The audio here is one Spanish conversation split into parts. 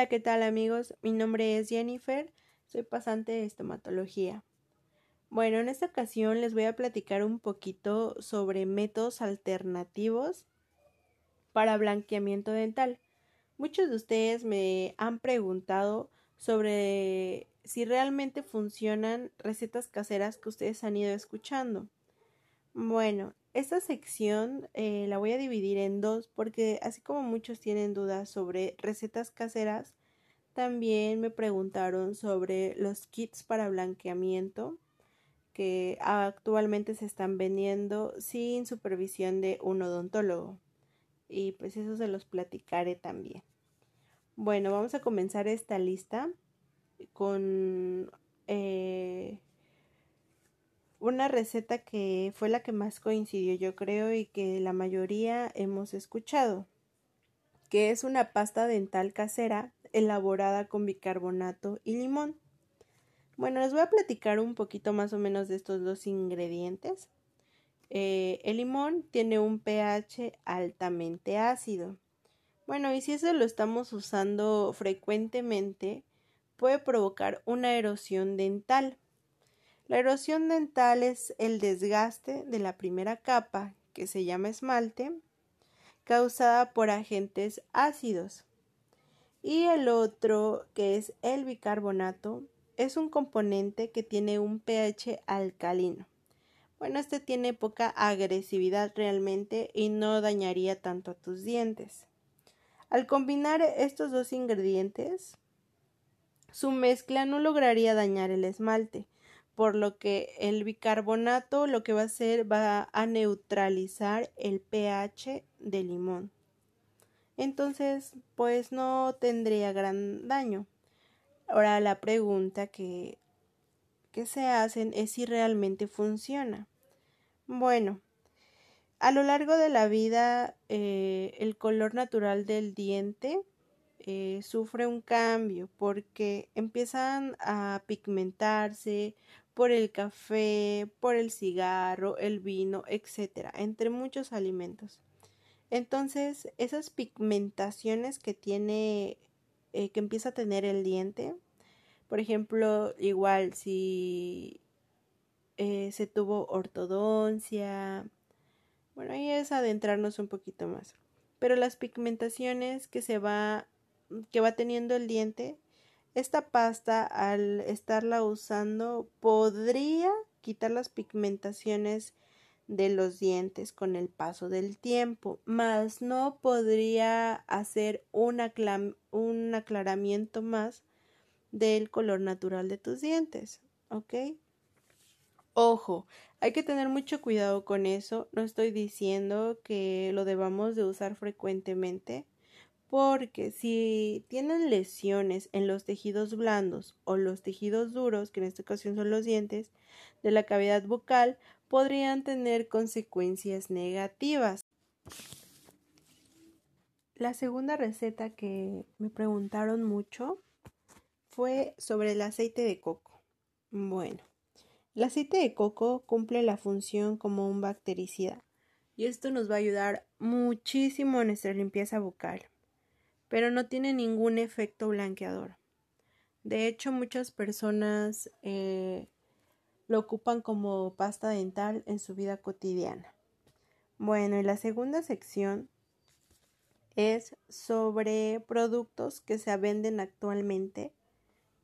Hola, ¿qué tal amigos? Mi nombre es Jennifer, soy pasante de estomatología. Bueno, en esta ocasión les voy a platicar un poquito sobre métodos alternativos para blanqueamiento dental. Muchos de ustedes me han preguntado sobre si realmente funcionan recetas caseras que ustedes han ido escuchando. Bueno, esta sección eh, la voy a dividir en dos porque así como muchos tienen dudas sobre recetas caseras, también me preguntaron sobre los kits para blanqueamiento que actualmente se están vendiendo sin supervisión de un odontólogo. Y pues eso se los platicaré también. Bueno, vamos a comenzar esta lista con eh, una receta que fue la que más coincidió yo creo y que la mayoría hemos escuchado, que es una pasta dental casera elaborada con bicarbonato y limón. Bueno, les voy a platicar un poquito más o menos de estos dos ingredientes. Eh, el limón tiene un pH altamente ácido. Bueno, y si eso lo estamos usando frecuentemente, puede provocar una erosión dental. La erosión dental es el desgaste de la primera capa, que se llama esmalte, causada por agentes ácidos. Y el otro, que es el bicarbonato, es un componente que tiene un pH alcalino. Bueno, este tiene poca agresividad realmente y no dañaría tanto a tus dientes. Al combinar estos dos ingredientes, su mezcla no lograría dañar el esmalte, por lo que el bicarbonato lo que va a hacer va a neutralizar el pH del limón. Entonces, pues no tendría gran daño. Ahora la pregunta que, que se hacen es si realmente funciona. Bueno, a lo largo de la vida eh, el color natural del diente eh, sufre un cambio porque empiezan a pigmentarse por el café, por el cigarro, el vino, etcétera, entre muchos alimentos. Entonces, esas pigmentaciones que tiene, eh, que empieza a tener el diente, por ejemplo, igual si eh, se tuvo ortodoncia, bueno, ahí es adentrarnos un poquito más. Pero las pigmentaciones que se va que va teniendo el diente, esta pasta al estarla usando podría quitar las pigmentaciones de los dientes con el paso del tiempo, mas no podría hacer un, aclaramiento más del color natural de tus dientes, ¿ok? Ojo, hay que tener mucho cuidado con eso, no estoy diciendo que lo debamos de usar frecuentemente, porque si tienen lesiones en los tejidos blandos o los tejidos duros, que en esta ocasión son los dientes, de la cavidad bucal, podrían tener consecuencias negativas. La segunda receta que me preguntaron mucho fue sobre el aceite de coco. Bueno, el aceite de coco cumple la función como un bactericida y esto nos va a ayudar muchísimo en nuestra limpieza bucal pero no tiene ningún efecto blanqueador. De hecho, muchas personas eh, lo ocupan como pasta dental en su vida cotidiana. Bueno, y la segunda sección es sobre productos que se venden actualmente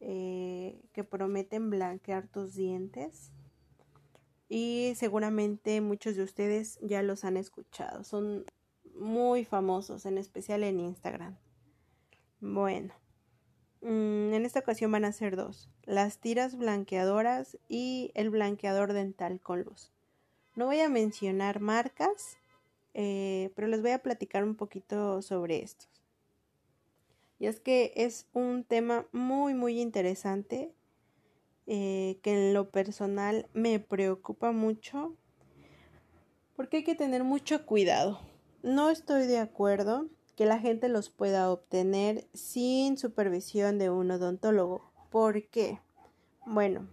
eh, que prometen blanquear tus dientes y seguramente muchos de ustedes ya los han escuchado. Son muy famosos, en especial en Instagram. Bueno, mm, en esta ocasión van a ser dos, las tiras blanqueadoras y el blanqueador dental con luz. No voy a mencionar marcas, eh, pero les voy a platicar un poquito sobre estos. Y es que es un tema muy, muy interesante eh, que en lo personal me preocupa mucho porque hay que tener mucho cuidado. No estoy de acuerdo que la gente los pueda obtener sin supervisión de un odontólogo. ¿Por qué? Bueno,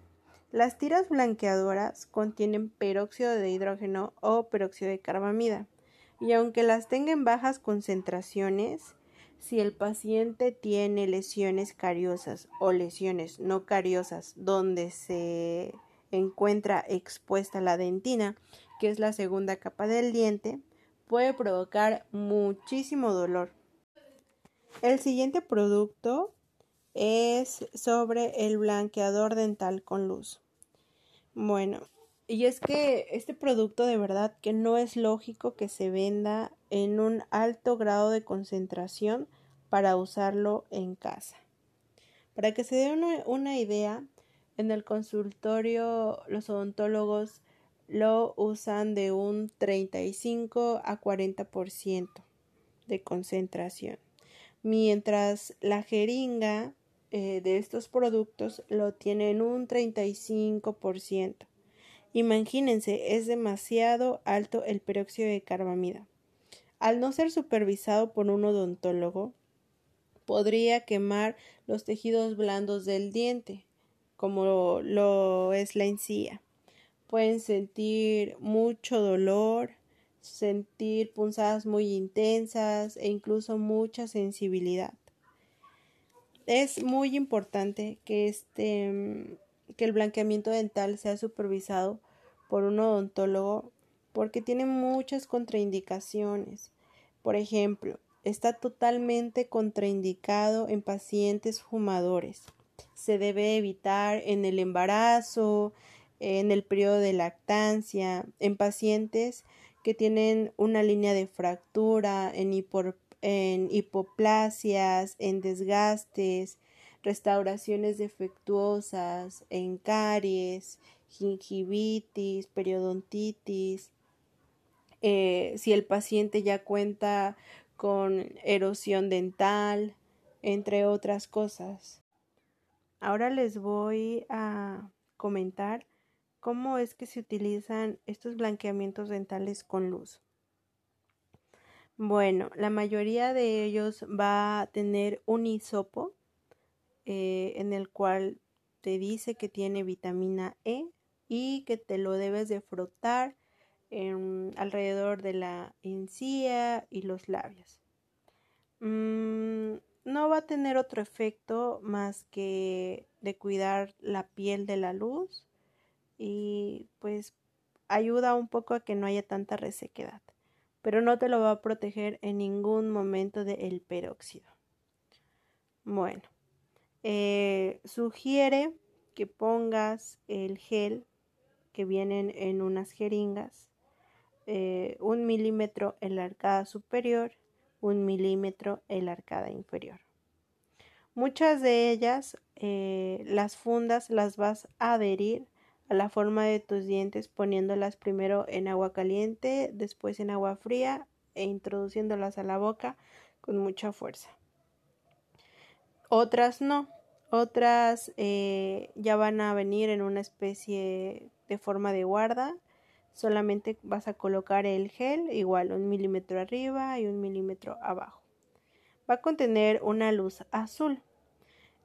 las tiras blanqueadoras contienen peróxido de hidrógeno o peróxido de carbamida y aunque las tengan bajas concentraciones, si el paciente tiene lesiones cariosas o lesiones no cariosas donde se encuentra expuesta la dentina, que es la segunda capa del diente, puede provocar muchísimo dolor. El siguiente producto es sobre el blanqueador dental con luz. Bueno, y es que este producto de verdad que no es lógico que se venda en un alto grado de concentración para usarlo en casa. Para que se dé una, idea, en el consultorio los odontólogos lo usan de un 35 a 40% de concentración, mientras la jeringa eh, de estos productos lo tienen un 35%. Imagínense, es demasiado alto el peróxido de carbamida. Al no ser supervisado por un odontólogo, podría quemar los tejidos blandos del diente, como lo es la encía. Pueden sentir mucho dolor, sentir punzadas muy intensas e incluso mucha sensibilidad. Es muy importante que este que el blanqueamiento dental sea supervisado por un odontólogo porque tiene muchas contraindicaciones. Por ejemplo, está totalmente contraindicado en pacientes fumadores. Se debe evitar en el embarazo, en el periodo de lactancia, en pacientes que tienen una línea de fractura, en, hipoplasias, en desgastes, restauraciones defectuosas, en caries, gingivitis, periodontitis, eh, si el paciente ya cuenta con erosión dental, entre otras cosas. Ahora les voy a comentar cómo es que se utilizan estos blanqueamientos dentales con luz. Bueno, la mayoría de ellos va a tener un hisopo eh, en el cual te dice que tiene vitamina E y que te lo debes de frotar alrededor de la encía y los labios. Mm, no va a tener otro efecto más que de cuidar la piel de la luz y pues ayuda un poco a que no haya tanta resequedad, pero no te lo va a proteger en ningún momento del peróxido. Bueno, eh, sugiere que pongas el gel que vienen en unas jeringas, eh, un milímetro en la arcada superior, un milímetro en la arcada inferior. Muchas de ellas, eh, las fundas las vas a adherir a la forma de tus dientes poniéndolas primero en agua caliente, después en agua fría e introduciéndolas a la boca con mucha fuerza. Otras no. Otras eh, ya van a venir en una especie de forma de guarda. Solamente vas a colocar el gel igual un milímetro arriba y un milímetro abajo. Va a contener una luz azul.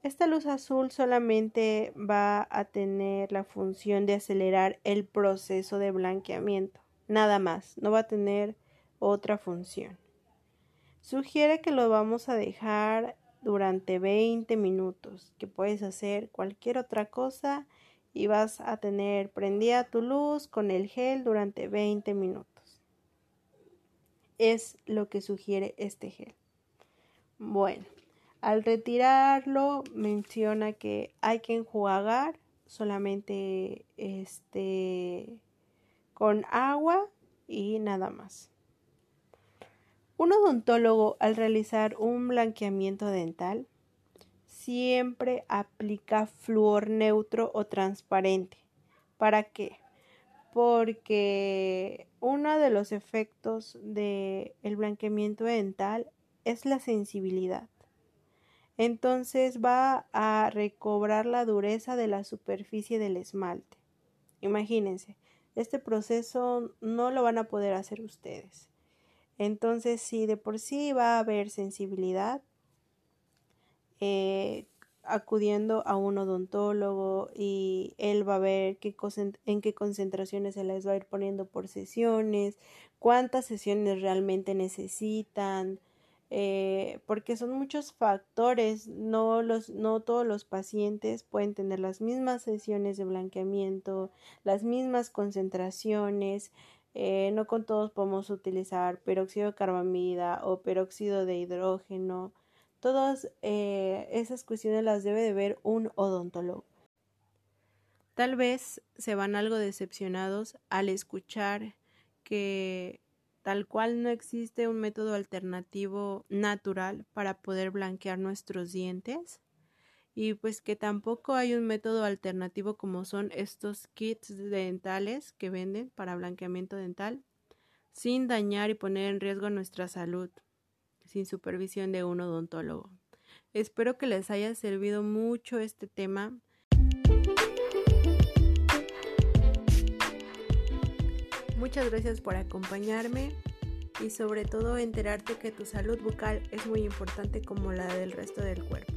Esta luz azul solamente va a tener la función de acelerar el proceso de blanqueamiento. Nada más, no va a tener otra función. Sugiere que lo vamos a dejar durante 20 minutos, que puedes hacer cualquier otra cosa y vas a tener prendida tu luz con el gel durante 20 minutos. Es lo que sugiere este gel. Bueno, al retirarlo menciona que hay que enjuagar solamente este con agua y nada más. Un odontólogo al realizar un blanqueamiento dental siempre aplica flúor neutro o transparente. ¿Para qué? Porque uno de los efectos del blanqueamiento dental es la sensibilidad. Entonces va a recobrar la dureza de la superficie del esmalte. Imagínense, este proceso no lo van a poder hacer ustedes. Entonces, si de por sí va a haber sensibilidad, eh, acudiendo a un odontólogo y él va a ver qué en qué concentraciones se les va a ir poniendo por sesiones, cuántas sesiones realmente necesitan, eh, porque son muchos factores, no, los, no todos los pacientes pueden tener las mismas sesiones de blanqueamiento, las mismas concentraciones, eh, no con todos podemos utilizar peróxido de carbamida o peróxido de hidrógeno. Todas eh, esas cuestiones las debe de ver un odontólogo. Tal vez se van algo decepcionados al escuchar que tal cual no existe un método alternativo natural para poder blanquear nuestros dientes y pues que tampoco hay un método alternativo como son estos kits dentales que venden para blanqueamiento dental sin dañar y poner en riesgo nuestra salud sin supervisión de un odontólogo. Espero que les haya servido mucho este tema. Muchas gracias por acompañarme y sobre todo enterarte que tu salud bucal es muy importante como la del resto del cuerpo.